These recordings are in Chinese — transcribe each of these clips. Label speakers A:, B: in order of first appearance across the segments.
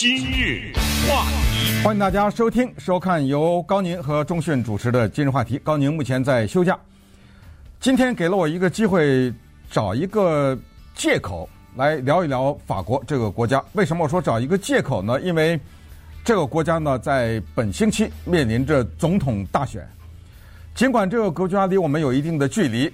A: 今日话题，
B: 欢迎大家收听收看由高宁和钟迅主持的今日话题。高宁目前在休假，今天给了我一个机会，找一个借口来聊一聊法国这个国家。为什么我说找一个借口呢？因为这个国家呢，在本星期面临着总统大选。尽管这个国家离我们有一定的距离。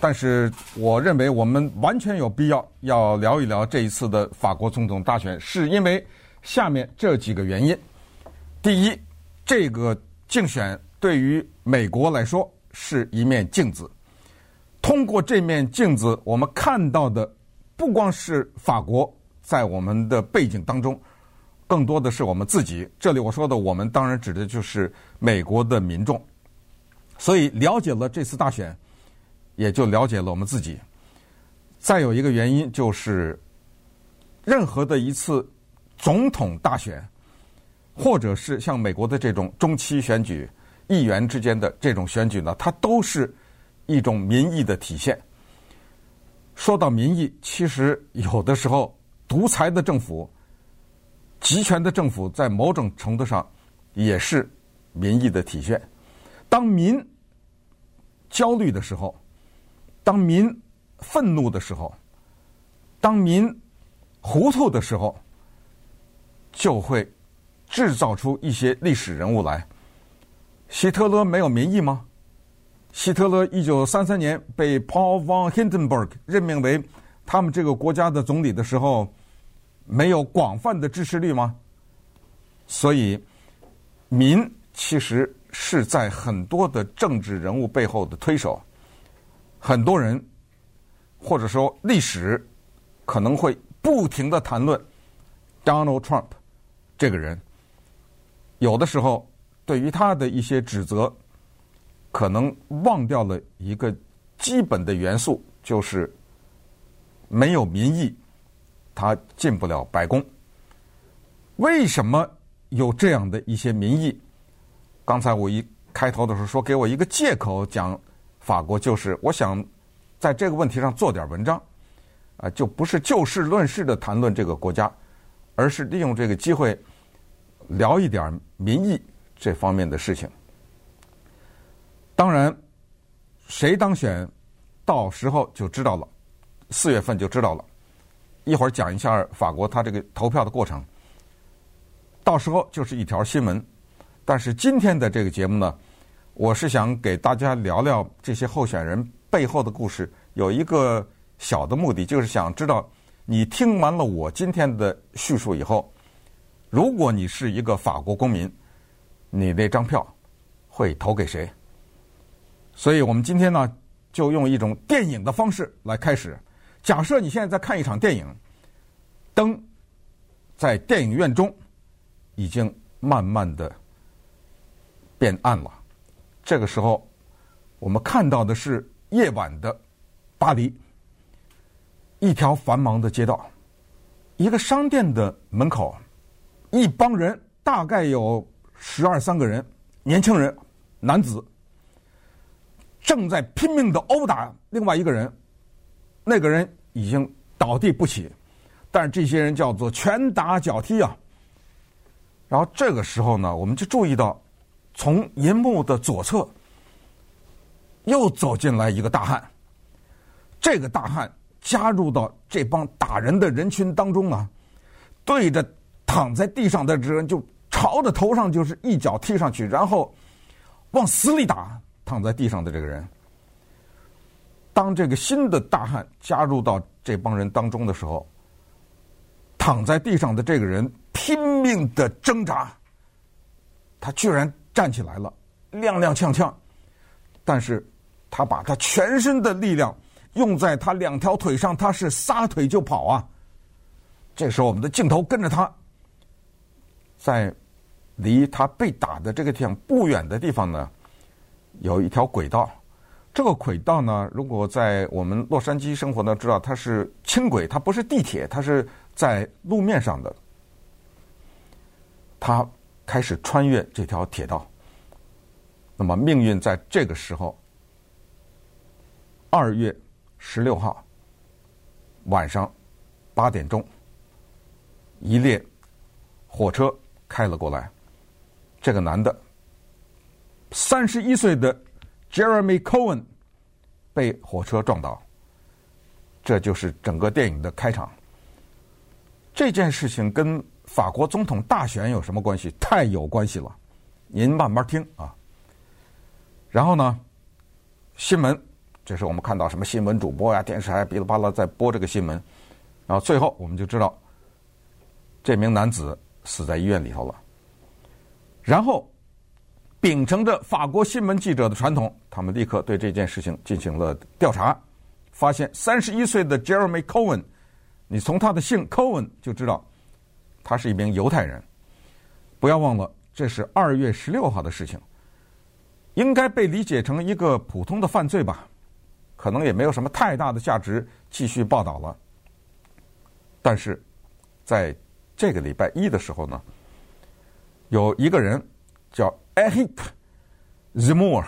B: 但是，我认为我们完全有必要要聊一聊这一次的法国总统大选，是因为下面这几个原因。第一，这个竞选对于美国来说是一面镜子。通过这面镜子，我们看到的不光是法国在我们的背景当中，更多的是我们自己。这里我说的我们，当然指的就是美国的民众。所以，了解了这次大选。也就了解了我们自己。再有一个原因就是，任何的一次总统大选，或者是像美国的这种中期选举、议员之间的这种选举呢，它都是一种民意的体现。说到民意，其实有的时候，独裁的政府、集权的政府，在某种程度上也是民意的体现。当民焦虑的时候，当民愤怒的时候，当民糊涂的时候，就会制造出一些历史人物来。希特勒没有民意吗？希特勒一九三三年被 Paul von Hindenburg 任命为他们这个国家的总理的时候，没有广泛的支持率吗？所以，民其实是在很多的政治人物背后的推手。很多人，或者说历史，可能会不停的谈论 Donald Trump 这个人。有的时候，对于他的一些指责，可能忘掉了一个基本的元素，就是没有民意，他进不了白宫。为什么有这样的一些民意？刚才我一开头的时候说，给我一个借口讲。法国就是，我想在这个问题上做点文章，啊，就不是就事论事的谈论这个国家，而是利用这个机会聊一点民意这方面的事情。当然，谁当选，到时候就知道了，四月份就知道了。一会儿讲一下法国他这个投票的过程，到时候就是一条新闻。但是今天的这个节目呢，我是想给大家聊聊这些候选人背后的故事，有一个小的目的，就是想知道你听完了我今天的叙述以后，如果你是一个法国公民，你那张票会投给谁？所以我们今天呢，就用一种电影的方式来开始。假设你现在在看一场电影，灯在电影院中已经慢慢的变暗了。这个时候，我们看到的是夜晚的巴黎，一条繁忙的街道，一个商店的门口，一帮人，大概有十二三个人，年轻人，男子，正在拼命的殴打另外一个人，那个人已经倒地不起，但是这些人叫做拳打脚踢啊。然后这个时候呢，我们就注意到。从银幕的左侧，又走进来一个大汉。这个大汉加入到这帮打人的人群当中啊，对着躺在地上的这人就朝着头上就是一脚踢上去，然后往死里打躺在地上的这个人。当这个新的大汉加入到这帮人当中的时候，躺在地上的这个人拼命的挣扎，他居然。站起来了，踉踉跄跄，但是他把他全身的力量用在他两条腿上，他是撒腿就跑啊。这时候，我们的镜头跟着他，在离他被打的这个地方不远的地方呢，有一条轨道。这个轨道呢，如果在我们洛杉矶生活呢，知道它是轻轨，它不是地铁，它是在路面上的。他。开始穿越这条铁道，那么命运在这个时候，二月十六号晚上八点钟，一列火车开了过来，这个男的，三十一岁的 Jeremy Cohen 被火车撞倒，这就是整个电影的开场。这件事情跟法国总统大选有什么关系？太有关系了，您慢慢听啊。然后呢，新闻，这是我们看到什么新闻主播呀、电视台噼里啪啦在播这个新闻，然后最后我们就知道，这名男子死在医院里头了。然后，秉承着法国新闻记者的传统，他们立刻对这件事情进行了调查，发现三十一岁的 Jeremy Cohen，你从他的姓 Cohen 就知道。他是一名犹太人，不要忘了，这是二月十六号的事情，应该被理解成一个普通的犯罪吧，可能也没有什么太大的价值继续报道了。但是，在这个礼拜一的时候呢，有一个人叫 Eric Zemmour，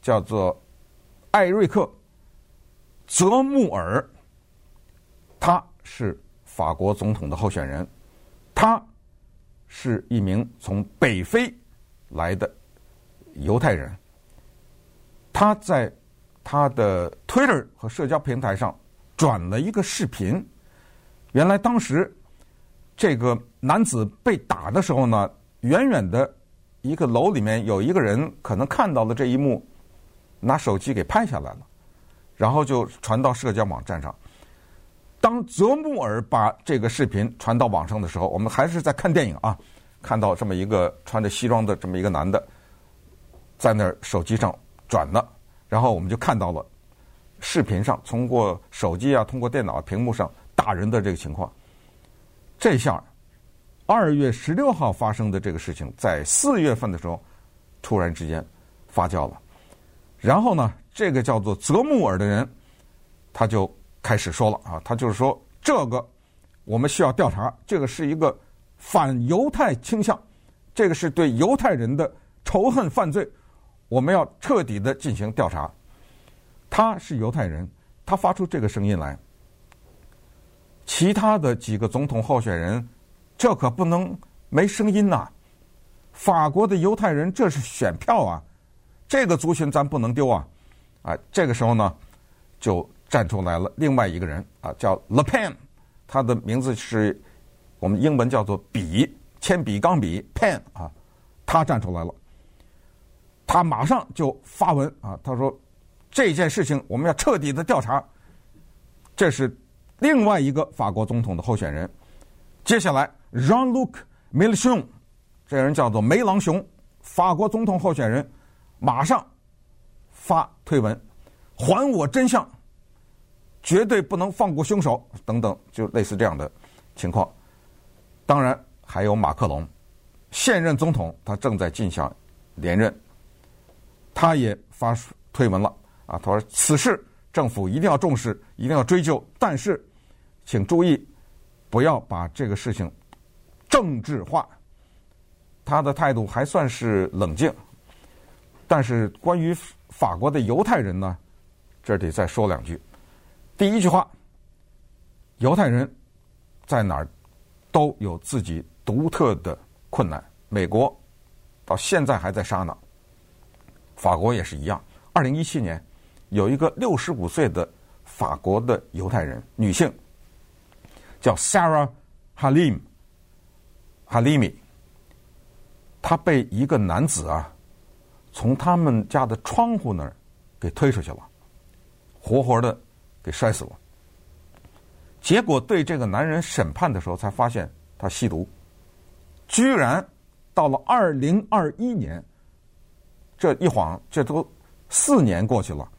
B: 叫做艾瑞克·泽穆尔，他是法国总统的候选人。他是一名从北非来的犹太人，他在他的 Twitter 和社交平台上转了一个视频。原来当时这个男子被打的时候呢，远远的一个楼里面有一个人可能看到了这一幕，拿手机给拍下来了，然后就传到社交网站上。当泽穆尔把这个视频传到网上的时候，我们还是在看电影啊，看到这么一个穿着西装的这么一个男的，在那儿手机上转了，然后我们就看到了视频上通过手机啊，通过电脑屏幕上打人的这个情况。这下二月十六号发生的这个事情，在四月份的时候突然之间发酵了，然后呢，这个叫做泽穆尔的人他就。开始说了啊，他就是说这个我们需要调查，这个是一个反犹太倾向，这个是对犹太人的仇恨犯罪，我们要彻底的进行调查。他是犹太人，他发出这个声音来，其他的几个总统候选人，这可不能没声音呐。法国的犹太人这是选票啊，这个族群咱不能丢啊！啊，这个时候呢，就。站出来了，另外一个人啊，叫 Le Pen，他的名字是我们英文叫做笔，铅笔、钢笔，pen 啊，他站出来了，他马上就发文啊，他说这件事情我们要彻底的调查。这是另外一个法国总统的候选人。接下来，Jean-Luc Mélenchon，这人叫做梅朗雄，法国总统候选人，马上发推文，还我真相。绝对不能放过凶手，等等，就类似这样的情况。当然，还有马克龙，现任总统，他正在竞选连任，他也发推文了啊，他说：“此事政府一定要重视，一定要追究，但是，请注意，不要把这个事情政治化。”他的态度还算是冷静，但是关于法国的犹太人呢，这得再说两句。第一句话，犹太人在哪儿都有自己独特的困难。美国到现在还在杀呢，法国也是一样。二零一七年，有一个六十五岁的法国的犹太人女性，叫 Sarah Halim Halimi，她被一个男子啊从他们家的窗户那儿给推出去了，活活的。给摔死了。结果对这个男人审判的时候，才发现他吸毒。居然到了二零二一年，这一晃这都四年过去了，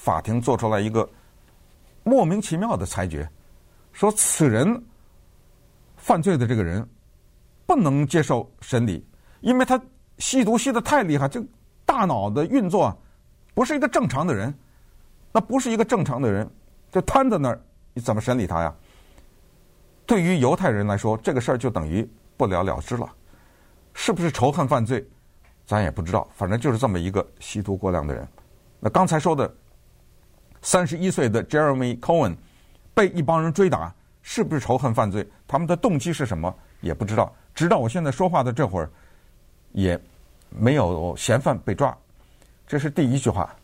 B: 法庭做出来一个莫名其妙的裁决，说此人犯罪的这个人不能接受审理，因为他吸毒吸的太厉害，这大脑的运作不是一个正常的人，那不是一个正常的人。就瘫在那儿，你怎么审理他呀？对于犹太人来说，这个事儿就等于不了了之了，是不是仇恨犯罪，咱也不知道。反正就是这么一个吸毒过量的人。那刚才说的三十一岁的 Jeremy Cohen 被一帮人追打，是不是仇恨犯罪？他们的动机是什么？也不知道。直到我现在说话的这会儿，也没有嫌犯被抓。这是第一句话。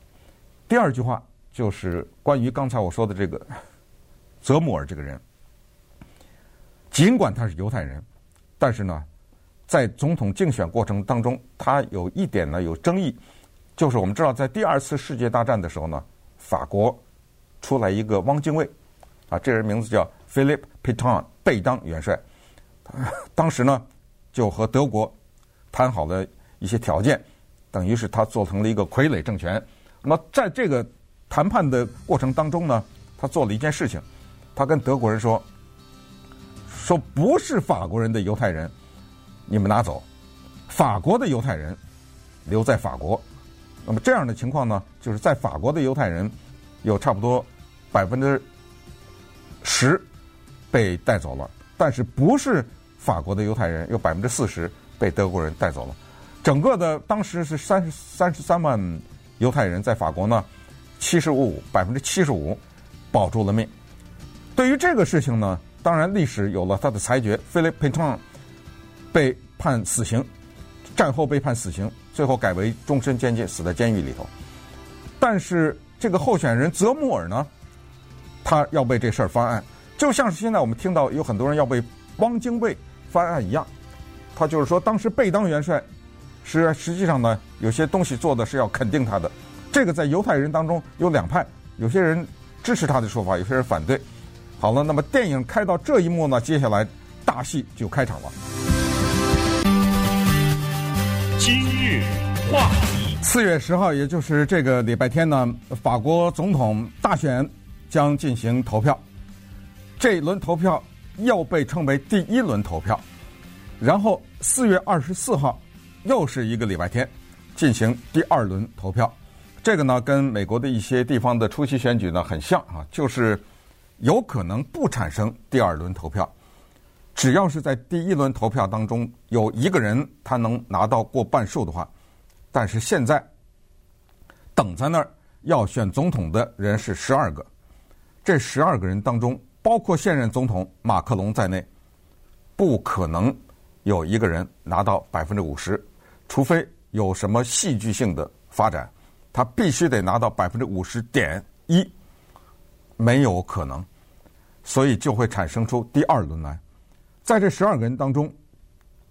B: 第二句话就是关于刚才我说的这个 泽穆尔这个人。尽管他是犹太人，但是呢，在总统竞选过程当中，他有一点呢有争议，就是我们知道，在第二次世界大战的时候呢，法国出来一个汪精卫，啊，这人名字叫 Philip Pétain，贝当元帅，当时呢就和德国谈好了一些条件，等于是他做成了一个傀儡政权。那么在这个谈判的过程当中呢，他做了一件事情，他跟德国人说。说不是法国人的犹太人，你们拿走；法国的犹太人留在法国。那么这样的情况呢，就是在法国的犹太人有差不多百分之十被带走了，但是不是法国的犹太人有百分之四十被德国人带走了。整个的当时是三十三十三万犹太人在法国呢，七十五百分之七十五保住了命。对于这个事情呢。当然，历史有了他的裁决，Philip Pétain 被判死刑，战后被判死刑，最后改为终身监禁，死在监狱里头。但是这个候选人泽穆尔呢，他要为这事儿翻案，就像是现在我们听到有很多人要为汪精卫翻案一样。他就是说，当时贝当元帅是实际上呢，有些东西做的是要肯定他的。这个在犹太人当中有两派，有些人支持他的说法，有些人反对。好了，那么电影开到这一幕呢，接下来大戏就开场了。
A: 今日话，
B: 四月十号，也就是这个礼拜天呢，法国总统大选将进行投票。这一轮投票又被称为第一轮投票。然后四月二十四号又是一个礼拜天，进行第二轮投票。这个呢，跟美国的一些地方的初期选举呢很像啊，就是。有可能不产生第二轮投票，只要是在第一轮投票当中有一个人他能拿到过半数的话，但是现在等在那儿要选总统的人是十二个，这十二个人当中包括现任总统马克龙在内，不可能有一个人拿到百分之五十，除非有什么戏剧性的发展，他必须得拿到百分之五十点一。没有可能，所以就会产生出第二轮来。在这十二个人当中，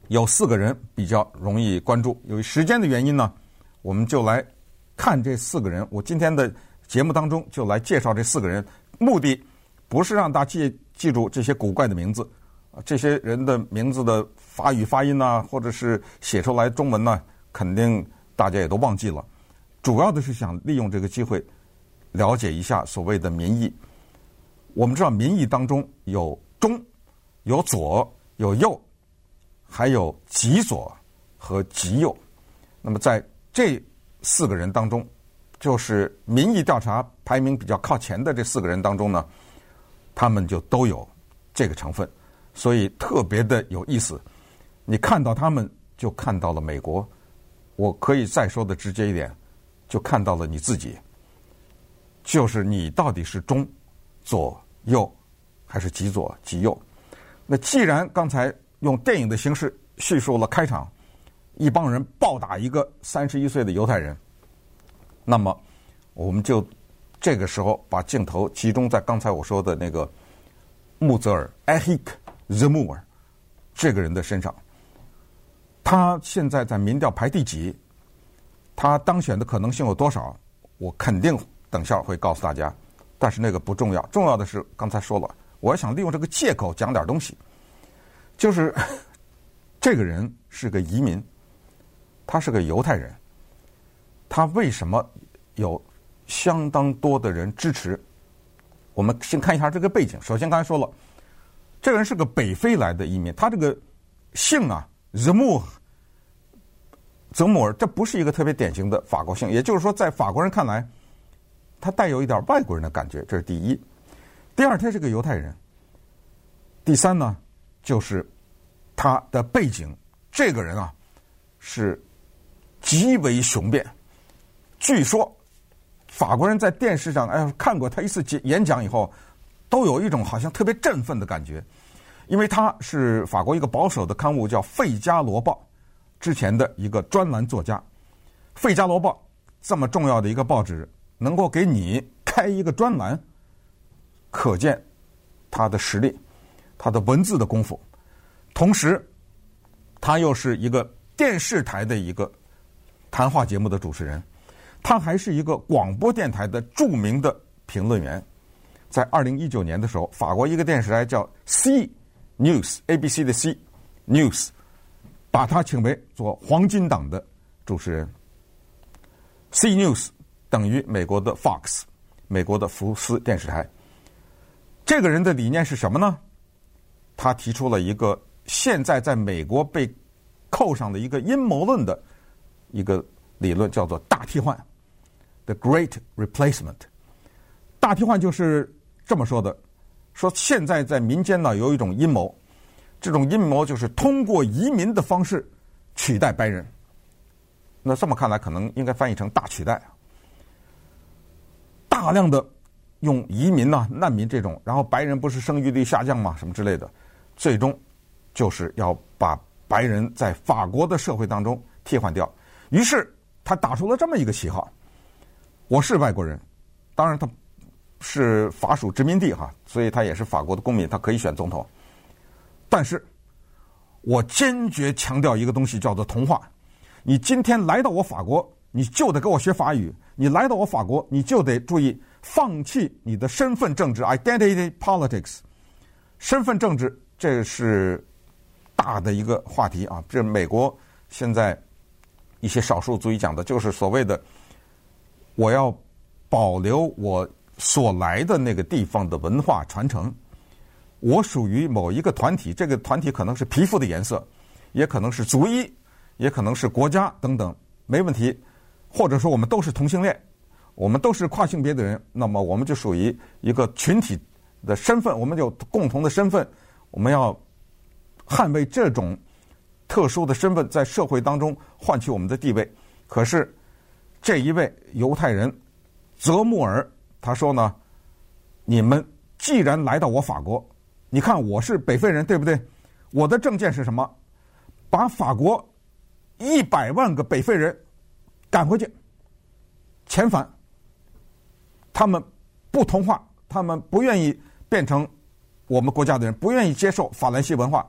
B: 有四个人比较容易关注。由于时间的原因呢，我们就来看这四个人。我今天的节目当中就来介绍这四个人，目的不是让大家记记住这些古怪的名字，这些人的名字的法语发音呐，或者是写出来中文呢，肯定大家也都忘记了。主要的是想利用这个机会。了解一下所谓的民意。我们知道民意当中有中、有左、有右，还有极左和极右。那么在这四个人当中，就是民意调查排名比较靠前的这四个人当中呢，他们就都有这个成分，所以特别的有意思。你看到他们，就看到了美国。我可以再说的直接一点，就看到了你自己。就是你到底是中、左、右，还是极左、极右？那既然刚才用电影的形式叙述了开场，一帮人暴打一个三十一岁的犹太人，那么我们就这个时候把镜头集中在刚才我说的那个穆泽尔 Éric Zemmour 这个人的身上。他现在在民调排第几？他当选的可能性有多少？我肯定。等下会告诉大家，但是那个不重要，重要的是刚才说了，我想利用这个借口讲点东西，就是 这个人是个移民，他是个犹太人，他为什么有相当多的人支持？我们先看一下这个背景。首先刚才说了，这个人是个北非来的移民，他这个姓啊，Zemmour，泽穆尔，这不是一个特别典型的法国姓，也就是说，在法国人看来。他带有一点外国人的感觉，这是第一。第二，他是个犹太人。第三呢，就是他的背景，这个人啊是极为雄辩。据说法国人在电视上哎看过他一次演讲以后，都有一种好像特别振奋的感觉，因为他是法国一个保守的刊物叫《费加罗报》之前的一个专栏作家，《费加罗报》这么重要的一个报纸，能够给你开一个专栏，可见他的实力，他的文字的功夫。同时，他又是一个电视台的一个谈话节目的主持人，他还是一个广播电台的著名的评论员。在二零一九年的时候，法国一个电视台叫 C News，A B C 的 C News，把他请为做黄金档的主持人。C News 等于美国的 Fox，美国的福斯电视台。这个人的理念是什么呢？他提出了一个。现在在美国被扣上的一个阴谋论的一个理论叫做“大替换 ”（The Great Replacement）。大替换就是这么说的：说现在在民间呢有一种阴谋，这种阴谋就是通过移民的方式取代白人。那这么看来，可能应该翻译成“大取代”。大量的用移民呐、难民这种，然后白人不是生育率下降吗？什么之类的，最终。就是要把白人在法国的社会当中替换掉，于是他打出了这么一个旗号：我是外国人，当然他是法属殖民地哈，所以他也是法国的公民，他可以选总统。但是，我坚决强调一个东西，叫做同化。你今天来到我法国，你就得给我学法语；你来到我法国，你就得注意放弃你的身份政治 （identity politics）。身份政治，这是。大的一个话题啊，这美国现在一些少数族裔讲的就是所谓的，我要保留我所来的那个地方的文化传承。我属于某一个团体，这个团体可能是皮肤的颜色，也可能是族裔，也可能是国家等等，没问题。或者说我们都是同性恋，我们都是跨性别的人，那么我们就属于一个群体的身份，我们有共同的身份，我们要。捍卫这种特殊的身份，在社会当中换取我们的地位。可是这一位犹太人泽穆尔他说呢：“你们既然来到我法国，你看我是北非人，对不对？我的证件是什么？把法国一百万个北非人赶回去，遣返。他们不同化，他们不愿意变成我们国家的人，不愿意接受法兰西文化。”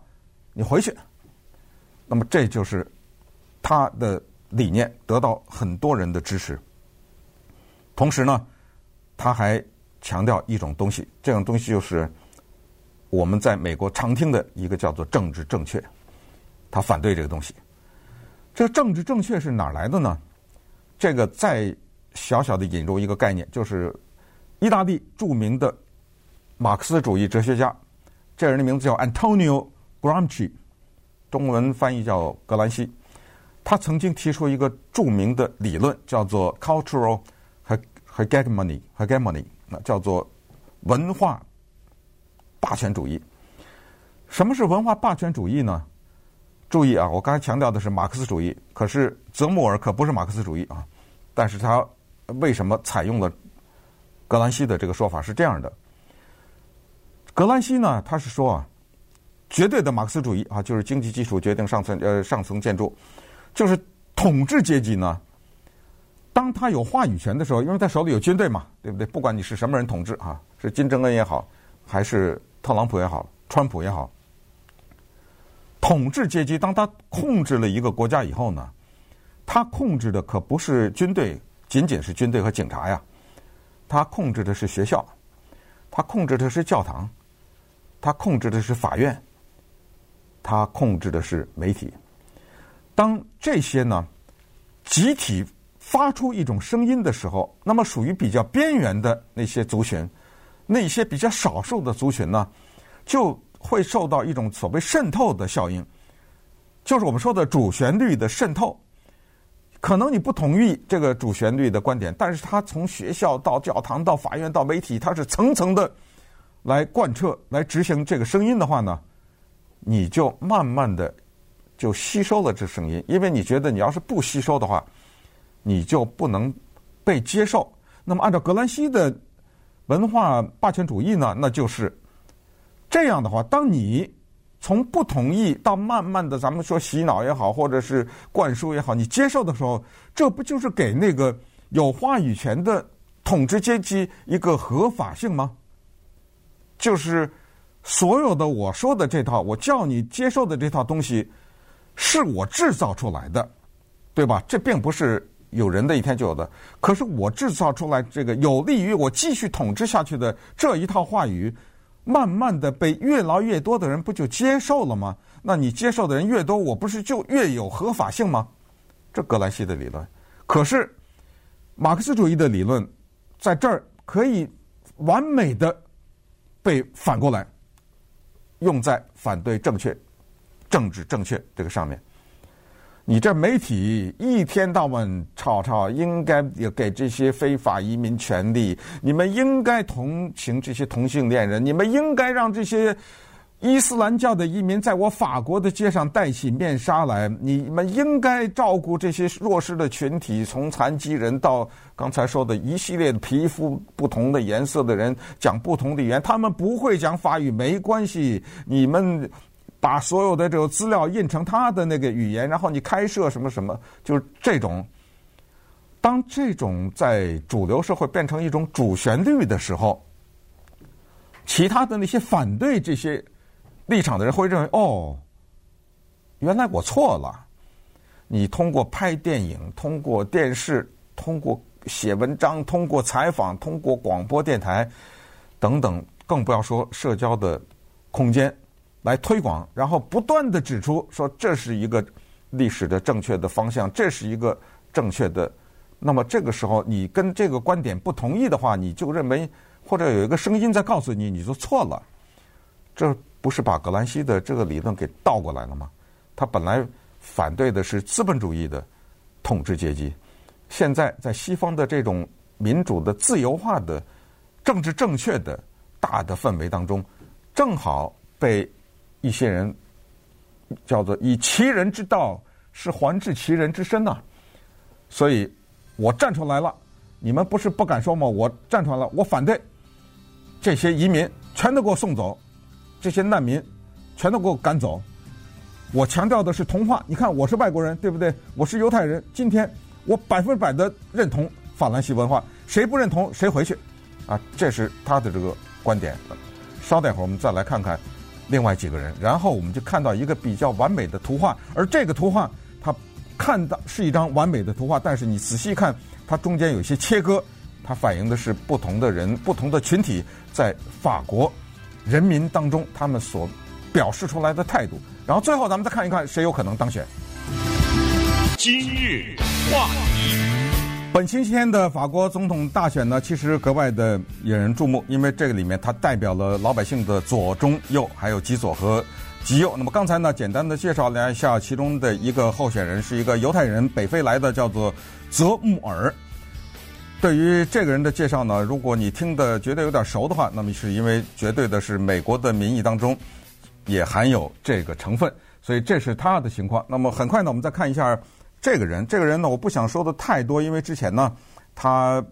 B: 你回去，那么这就是他的理念得到很多人的支持。同时呢，他还强调一种东西，这种东西就是我们在美国常听的一个叫做政治正确。他反对这个东西。这政治正确是哪来的呢？这个再小小的引入一个概念，就是意大利著名的马克思主义哲学家，这人的名字叫 Antonio。Gramsci，中文翻译叫格兰西，他曾经提出一个著名的理论，叫做 cultural hegemony，hegemony，那叫做文化霸权主义。什么是文化霸权主义呢？注意啊，我刚才强调的是马克思主义，可是泽穆尔可不是马克思主义啊。但是他为什么采用了格兰西的这个说法？是这样的，格兰西呢，他是说啊。绝对的马克思主义啊，就是经济基础决定上层呃上层建筑，就是统治阶级呢，当他有话语权的时候，因为他手里有军队嘛，对不对？不管你是什么人统治啊，是金正恩也好，还是特朗普也好，川普也好，统治阶级当他控制了一个国家以后呢，他控制的可不是军队，仅仅是军队和警察呀，他控制的是学校，他控制的是教堂，他控制的是法院。他控制的是媒体。当这些呢集体发出一种声音的时候，那么属于比较边缘的那些族群，那些比较少数的族群呢，就会受到一种所谓渗透的效应，就是我们说的主旋律的渗透。可能你不同意这个主旋律的观点，但是他从学校到教堂到法院到媒体，他是层层的来贯彻、来执行这个声音的话呢，你就慢慢的就吸收了这声音，因为你觉得你要是不吸收的话，你就不能被接受。那么按照格兰西的文化霸权主义呢，那就是这样的话，当你从不同意到慢慢的，咱们说洗脑也好，或者是灌输也好，你接受的时候，这不就是给那个有话语权的统治阶级一个合法性吗？就是所有的我说的这套，我叫你接受的这套东西，是我制造出来的，对吧？这并不是有人的一天就有的。可是我制造出来这个有利于我继续统治下去的这一套话语。慢慢的被越来越多的人不就接受了吗？那你接受的人越多，我不是就越有合法性吗？这葛兰西的理论。可是马克思主义的理论在这儿可以完美的被反过来用在反对正确、政治正确这个上面。你这媒体一天到晚吵吵，应该也给这些非法移民权利。你们应该同情这些同性恋人，你们应该让这些伊斯兰教的移民在我法国的街上戴起面纱来。你们应该照顾这些弱势的群体，从残疾人到刚才说的一系列的皮肤不同的颜色的人，讲不同的语言，他们不会讲法语没关系，你们。把所有的这个资料印成他的那个语言，然后你开设什么什么，就是这种。当这种在主流社会变成一种主旋律的时候，其他的那些反对这些立场的人会认为：哦，原来我错了。你通过拍电影、通过电视、通过写文章、通过采访、通过广播电台等等，更不要说社交的空间。来推广，然后不断地指出说，这是一个历史的正确的方向，这是一个正确的。那么这个时候，你跟这个观点不同意的话，你就认为或者有一个声音在告诉你，你就错了。这不是把葛兰西的这个理论给倒过来了吗？他本来反对的是资本主义的统治阶级，现在在西方的这种民主的、自由化的、政治正确的大的氛围当中，正好被。一些人叫做以其人之道是还治其人之身呐、所以我站出来了。你们不是不敢说吗？我站出来了，我反对这些移民全都给我送走，这些难民全都给我赶走。我强调的是同化。你看，我是外国人，对不对？我是犹太人。今天我百分之百的认同法兰西文化，谁不认同谁回去。啊，这是他的这个观点。稍待会儿，我们再来看看。另外几个人，然后我们就看到一个比较完美的图画，而这个图画它看到是一张完美的图画，但是你仔细看，它中间有一些切割，它反映的是不同的人、不同的群体在法国人民当中他们所表示出来的态度。然后最后咱们再看一看谁有可能当选。
A: 今日话题。
B: 本星期天的法国总统大选呢，其实格外的引人注目，因为这个里面它代表了老百姓的左、中、右，还有极左和极右。那么刚才呢，简单的介绍了一下其中的一个候选人，是一个犹太人，北非来的，叫做泽穆尔。对于这个人的介绍呢，如果你听的觉得有点熟的话，那么是因为绝对的是美国的民意当中也含有这个成分，所以这是他的情况。那么很快呢，我们再看一下。这个人，这个人呢，我不想说的太多，因为之前呢，他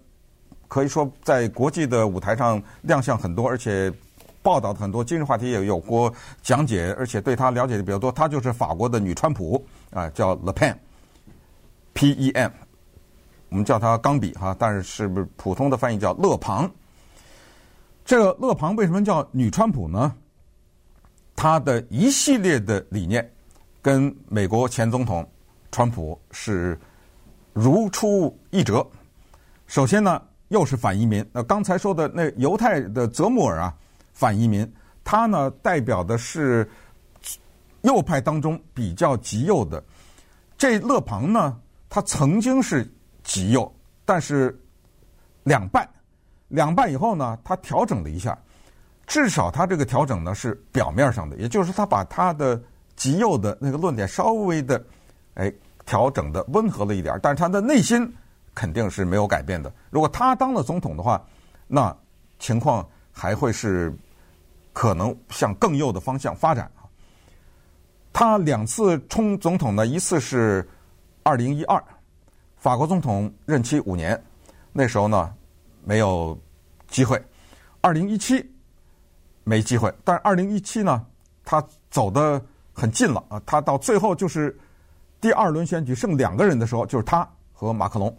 B: 可以说在国际的舞台上亮相很多，而且报道的很多，今日话题也有过讲解，而且对他了解的比较多。他就是法国的女川普啊，叫 Le Pen，P-E-M，我们叫他钢笔哈，但是是不是普通的翻译叫勒庞？这个勒庞为什么叫女川普呢？他的一系列的理念跟美国前总统。川普是如出一辙。首先呢，又是反移民。那刚才说的那犹太的泽穆尔啊，反移民，他呢代表的是右派当中比较极右的。这勒庞呢，他曾经是极右，但是两败，两败以后呢，他调整了一下。至少他这个调整呢是表面上的，也就是他把他的极右的那个论点稍微的。哎，调整的温和了一点，但是他的内心肯定是没有改变的。如果他当了总统的话，那情况还会是可能向更右的方向发展。他两次冲总统呢，一次是二零一二，法国总统任期五年，那时候呢没有机会；二零一七没机会，但是二零一七呢他走的很近了啊，他到最后就是第二轮选举剩两个人的时候，就是他和马克龙，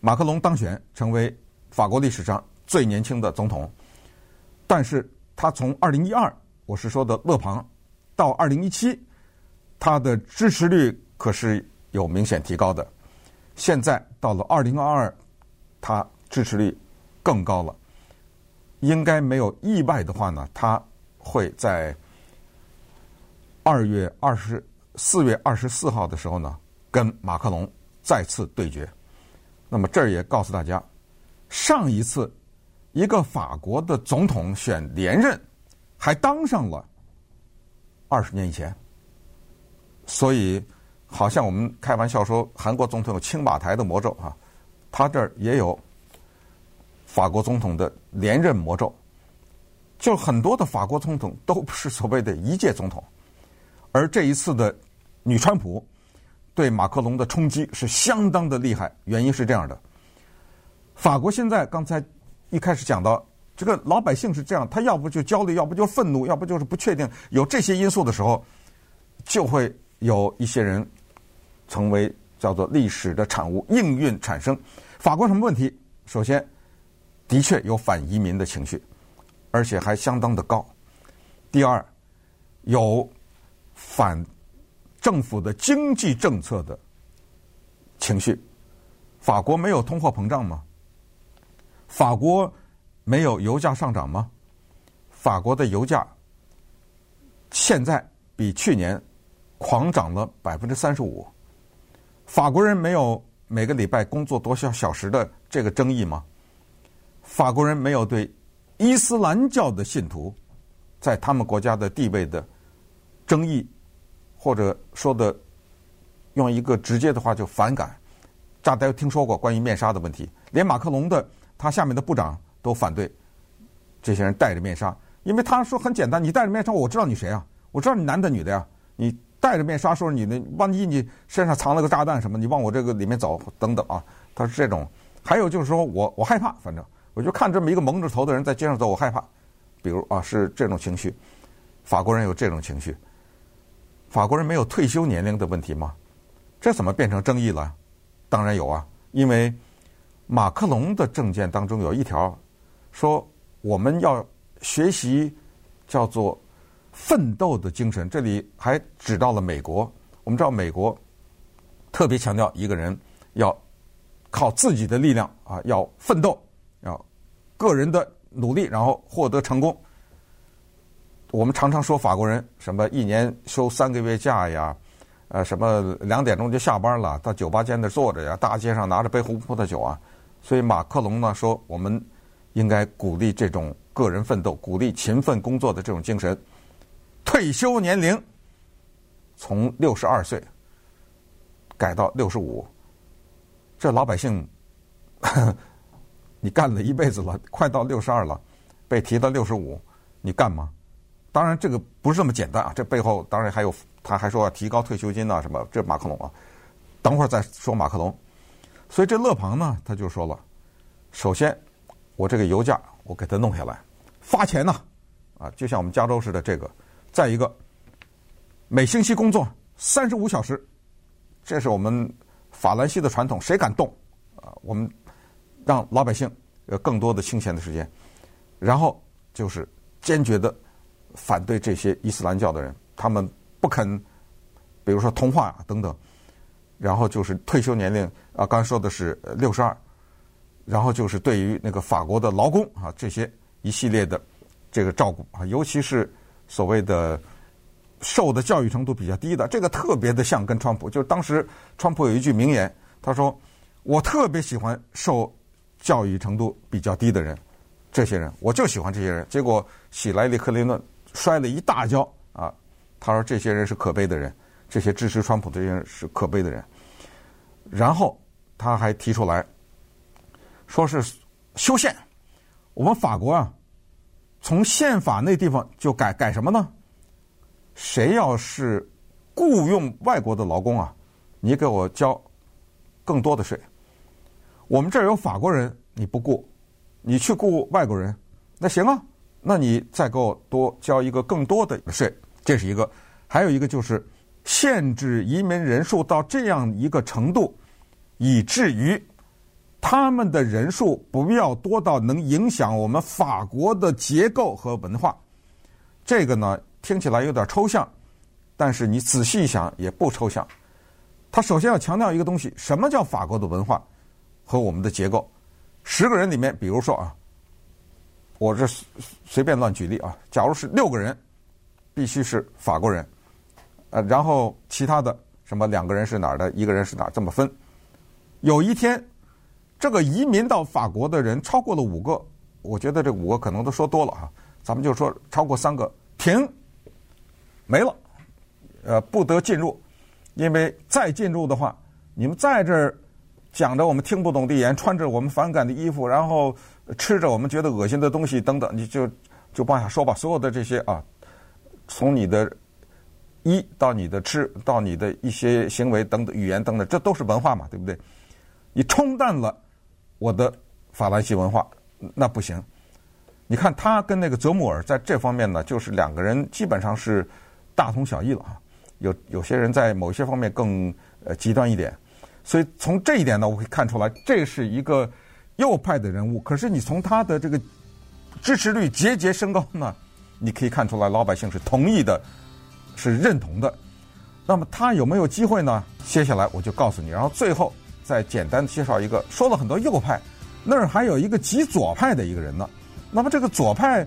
B: 马克龙当选成为法国历史上最年轻的总统，但是他从二零一二，我是说的勒庞，到二零一七，他的支持率可是有明显提高的，现在到了二零二二，他支持率更高了。应该没有意外的话呢，他会在二月二十四月二十四号的时候呢，跟马克龙再次对决。那么这儿也告诉大家，上一次一个法国的总统选连任，还当上了二十年以前。所以，好像我们开玩笑说韩国总统有青瓦台的魔咒啊，他这儿也有。法国总统的连任魔咒，就很多的法国总统都不是所谓的一届总统，而这一次的女川普对马克龙的冲击是相当的厉害。原因是这样的：法国现在刚才一开始讲到，这个老百姓是这样，他要不就焦虑，要不就愤怒，要不就是不确定。有这些因素的时候，就会有一些人成为叫做历史的产物，应运产生。法国什么问题？首先。的确有反移民的情绪，而且还相当的高。第二，有反政府的经济政策的情绪。法国没有通货膨胀吗？法国没有油价上涨吗？法国的油价现在比去年狂涨了百分之三十五。法国人没有每个礼拜工作多少小时的这个争议吗？法国人没有对伊斯兰教的信徒在他们国家的地位的争议，或者说的用一个直接的话就反感。大家听说过关于面纱的问题，连马克龙的他下面的部长都反对这些人戴着面纱，因为他说很简单，你戴着面纱，我知道你谁啊？我知道你男的女的呀？你戴着面纱说你的，万一你身上藏了个炸弹什么，你往我这个里面走等等啊？他是这种。还有就是说我我害怕，反正。我就看这么一个蒙着头的人在街上走，我害怕。比如啊，是这种情绪。法国人有这种情绪。法国人没有退休年龄的问题吗？这怎么变成争议了？当然有啊，因为马克龙的政见当中有一条说我们要学习叫做奋斗的精神。这里还指到了美国。我们知道美国特别强调一个人要靠自己的力量啊，要奋斗。要个人的努力，然后获得成功。我们常常说法国人什么一年休三个月假呀，呃，什么两点钟就下班了，到酒吧间那坐着呀，大街上拿着杯红葡萄酒啊。所以马克龙呢说，我们应该鼓励这种个人奋斗、鼓励勤奋工作的这种精神。退休年龄从六十二岁改到六十五，这老百姓。你干了一辈子了，快到六十二了，被提到六十五，你干吗？当然，这个不是这么简单啊！这背后当然还有，他还说要提高退休金啊什么。这马克龙啊，等会儿再说马克龙。所以这勒庞呢，他就说了：首先，我这个油价我给他弄下来，发钱呢，啊，就像我们加州似的这个。再一个，每星期工作三十五小时，这是我们法兰西的传统，谁敢动啊？我们。让老百姓有更多的清闲的时间，然后就是坚决的反对这些伊斯兰教的人，他们不肯，比如说同化啊等等，然后就是退休年龄啊，刚才说的是六十二，然后就是对于那个法国的劳工啊这些一系列的这个照顾啊，尤其是所谓的受的教育程度比较低的，这个特别的像跟川普，就是当时川普有一句名言，他说：“我特别喜欢受。”教育程度比较低的人，这些人我就喜欢这些人。结果希莱利克林顿摔了一大跤啊！他说这些人是可悲的人，这些支持川普的人是可悲的人。然后他还提出来，说是修宪。我们法国啊，从宪法那地方就改改什么呢？谁要是雇佣外国的劳工啊，你给我交更多的税。我们这儿有法国人，你不雇，你去雇外国人，那行啊，那你再给我多交一个更多的税，这是一个，还有一个就是限制移民人数到这样一个程度，以至于他们的人数不要多到能影响我们法国的结构和文化。这个呢，听起来有点抽象，但是你仔细一想也不抽象。他首先要强调一个东西：什么叫法国的文化和我们的结构？十个人里面，比如说啊，我这随便乱举例啊，假如是六个人。必须是法国人，呃，然后其他的什么两个人是哪儿的，一个人是哪儿，这么分。有一天，这个移民到法国的人超过了五个，我觉得这五个可能都说多了哈，咱们就说超过三个，停，没了，呃，不得进入，因为再进入的话，你们在这儿讲着我们听不懂的言，穿着我们反感的衣服，然后吃着我们觉得恶心的东西等等，你就就往下说吧，所有的这些啊。从你的衣到你的吃到你的一些行为等等语言等等，这都是文化嘛，对不对？你冲淡了我的法兰西文化，那不行。你看他跟那个泽穆尔在这方面呢，就是两个人基本上是大同小异了啊。有有些人在某些方面更呃极端一点，所以从这一点呢，我可以看出来，这是一个右派的人物。可是你从他的这个支持率节节升高呢？你可以看出来，老百姓是同意的，是认同的。那么他有没有机会呢？接下来我就告诉你，然后最后再简单介绍一个。说了很多右派，那儿还有一个极左派的一个人呢。那么这个左派，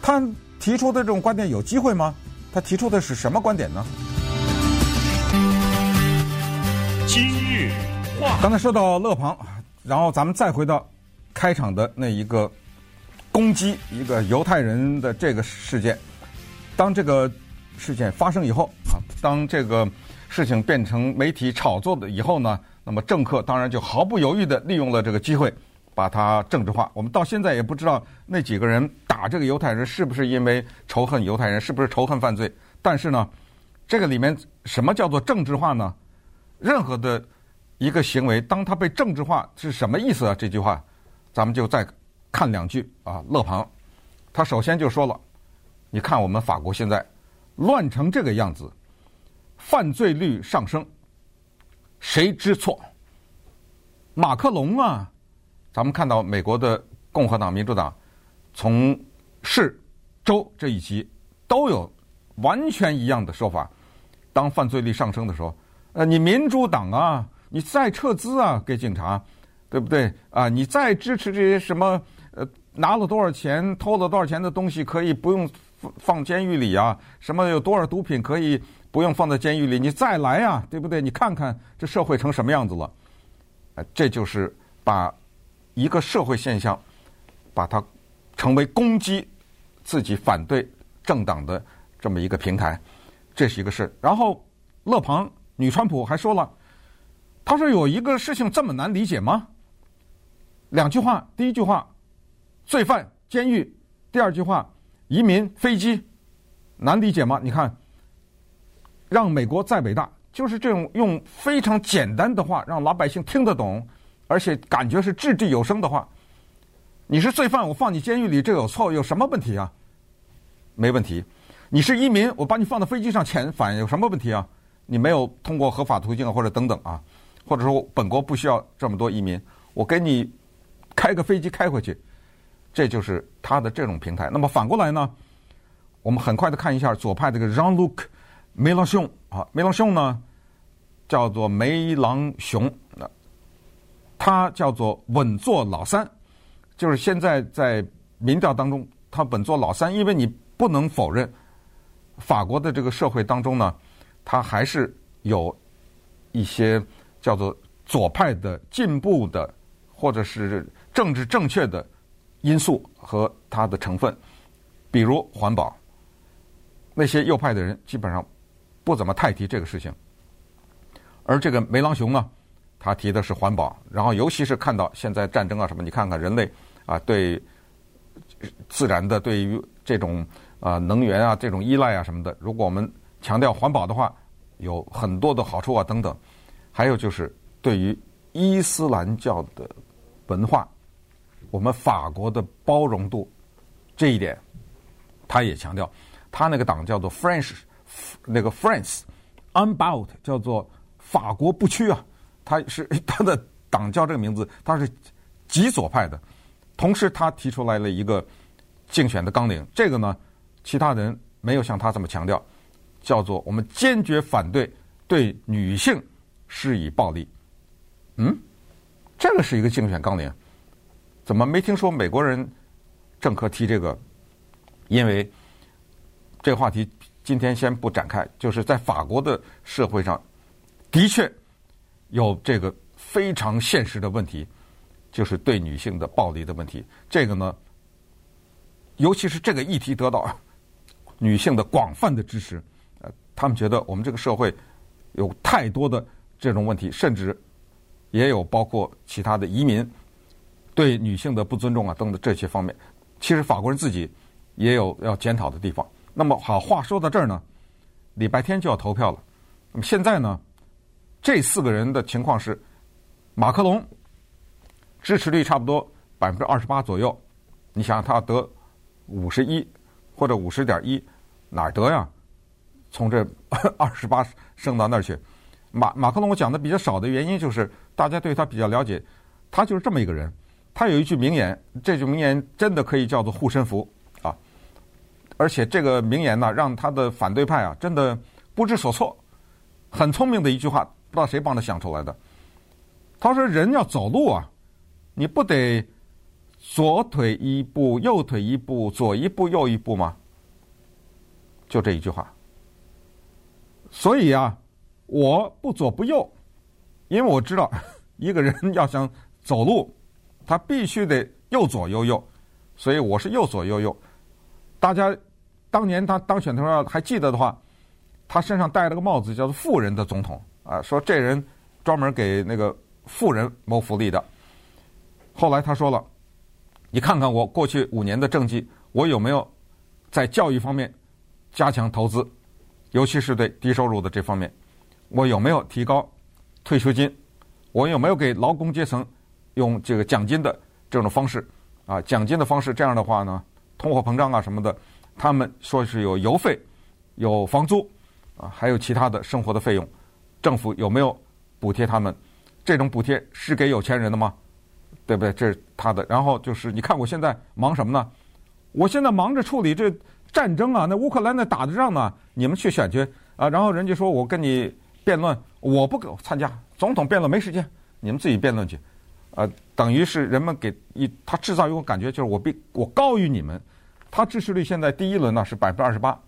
B: 他提出的这种观点有机会吗？他提出的是什么观点呢？
A: 今日话，
B: 刚才说到勒庞，然后咱们再回到开场的那一个。攻击一个犹太人的这个事件，当这个事件发生以后啊，当这个事情变成媒体炒作的以后呢，那么政客当然就毫不犹豫地利用了这个机会，把它政治化。我们到现在也不知道那几个人打这个犹太人是不是因为仇恨犹太人，是不是仇恨犯罪。但是呢，这个里面什么叫做政治化呢？任何的一个行为，当它被政治化是什么意思啊？这句话，咱们就再。看两句啊，勒庞，他首先就说了：“你看我们法国现在乱成这个样子，犯罪率上升，谁知错？马克龙啊！咱们看到美国的共和党、民主党，从市、州这一级都有完全一样的说法。当犯罪率上升的时候，呃，你民主党啊，你再撤资啊，给警察，对不对啊？你再支持这些什么？”呃，拿了多少钱，偷了多少钱的东西可以不用放监狱里啊？什么有多少毒品可以不用放在监狱里？你再来呀，对不对？你看看这社会成什么样子了？呃，这就是把一个社会现象，把它成为攻击自己反对政党的这么一个平台，这是一个事。然后勒庞女川普还说了，她说有一个事情这么难理解吗？两句话，第一句话。罪犯、监狱。第二句话，移民、飞机，难理解吗？你看，让美国再伟大，就是这种用非常简单的话，让老百姓听得懂，而且感觉是掷地有声的话。你是罪犯，我放你监狱里，这有错，有什么问题啊？没问题。你是移民，我把你放到飞机上遣返，有什么问题啊？你没有通过合法途径或者等等啊，或者说本国不需要这么多移民，我给你开个飞机开回去。这就是他的这种平台。那么反过来呢？我们很快的看一下左派这个 Jean-Luc Mélenchon 啊，Mélenchon 呢叫做梅朗雄，那他叫做稳坐老三，就是现在在民调当中他稳坐老三，因为你不能否认法国的这个社会当中呢，他还是有一些叫做左派的进步的，或者是政治正确的。因素和它的成分，比如环保，那些右派的人基本上不怎么太提这个事情。而这个梅朗雄呢，他提的是环保，然后尤其是看到现在战争啊什么，你看看人类啊对自然的对于这种啊能源啊这种依赖啊什么的，如果我们强调环保的话，有很多的好处啊等等。还有就是对于伊斯兰教的文化。我们法国的包容度，这一点，他也强调。他那个党叫做 French，那个 France，Unbowed 叫做法国不屈啊，他是 他的党叫这个名字，他是极左派的。同时，他提出来了一个竞选的纲领，这个呢，其他人没有像他这么强调，叫做我们坚决反对对女性施以暴力。嗯，这个是一个竞选纲领，怎么没听说美国人政客提这个？因为这个话题今天先不展开，就是在法国的社会上，的确有这个非常现实的问题。就是对女性的暴力的问题，这个呢，尤其是这个议题得到女性的广泛的支持，呃，他们觉得我们这个社会有太多的这种问题，甚至也有包括其他的移民对女性的不尊重啊等等这些方面，其实法国人自己也有要检讨的地方。那么好，话说到这儿呢，礼拜天就要投票了。那么现在呢，这四个人的情况是马克龙。支持率差不多百分之二十八左右，你想想他得五十一或者五十点一，哪儿得呀？从这 二十八升到那儿去。马马克龙我讲的比较少的原因就是大家对他比较了解，他就是这么一个人。他有一句名言，这句名言真的可以叫做护身符！而且这个名言呢，让他的反对派啊真的不知所措。很聪明的一句话，不知道谁帮他想出来的。他说：“人要走路啊。”你不得左腿一步，右腿一步，左一步，右一步吗？就这一句话。所以啊，我不左不右，因为我知道 一个人要想走路，他必须得右左右右，所以我是右左右右。大家当年他当选的时候还记得的话，他身上戴了个帽子，叫做“富人的总统”啊，说这人专门给那个富人谋福利的。后来他说了：“你看看我过去五年的政绩，我有没有在教育方面加强投资，尤其是对低收入的这方面，我有没有提高退休金？我有没有给劳工阶层用这个奖金的这种方式啊？奖金的方式这样的话呢，通货膨胀啊什么的，他们说是有邮费、有房租啊，还有其他的生活的费用，政府有没有补贴他们？这种补贴是给有钱人的吗？”对不对？这是他的。然后就是，你看我现在忙什么呢？我现在忙着处理这战争啊，那乌克兰那打的仗呢，你们去选去啊。然后人家说我跟你辩论，我不给我参加总统辩论，没时间，你们自己辩论去。呃，等于是人们给一他制造一种感觉，就是我比我高于你们。他支持率现在第一轮呢是百分之二十八，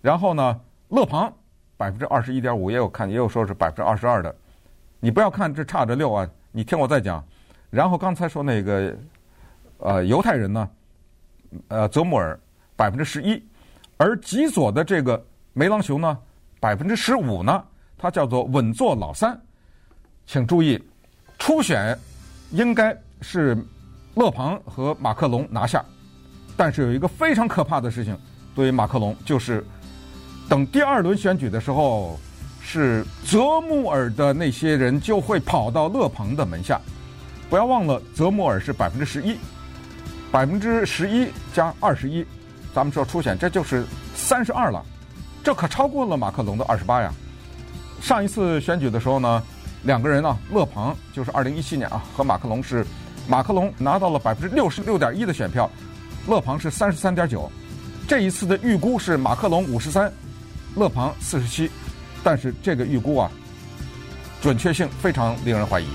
B: 然后呢，勒庞百分之二十一点五，也有看也有说是百分之二十二的。你不要看这差着六啊，你听我再讲。然后刚才说那个，呃，犹太人呢，呃，泽穆尔百分之十一，而极左的这个梅朗雄呢，百分之十五呢，他叫做稳坐老三。请注意，初选应该是勒庞和马克龙拿下，但是有一个非常可怕的事情，对于马克龙就是，等第二轮选举的时候，是泽穆尔的那些人就会跑到勒庞的门下。不要忘了，泽穆尔是百分之十一，百分之十一加二十一，咱们说初选，这就是三十二了，这可超过了马克龙的二十八呀。上一次选举的时候呢，两个人呢，勒庞就是二零一七年啊，和马克龙是，马克龙拿到了百分之六十六点一的选票，勒庞是三十三点九。这一次的预估是马克龙五十三，勒庞四十七，但是这个预估啊，准确性非常令人怀疑。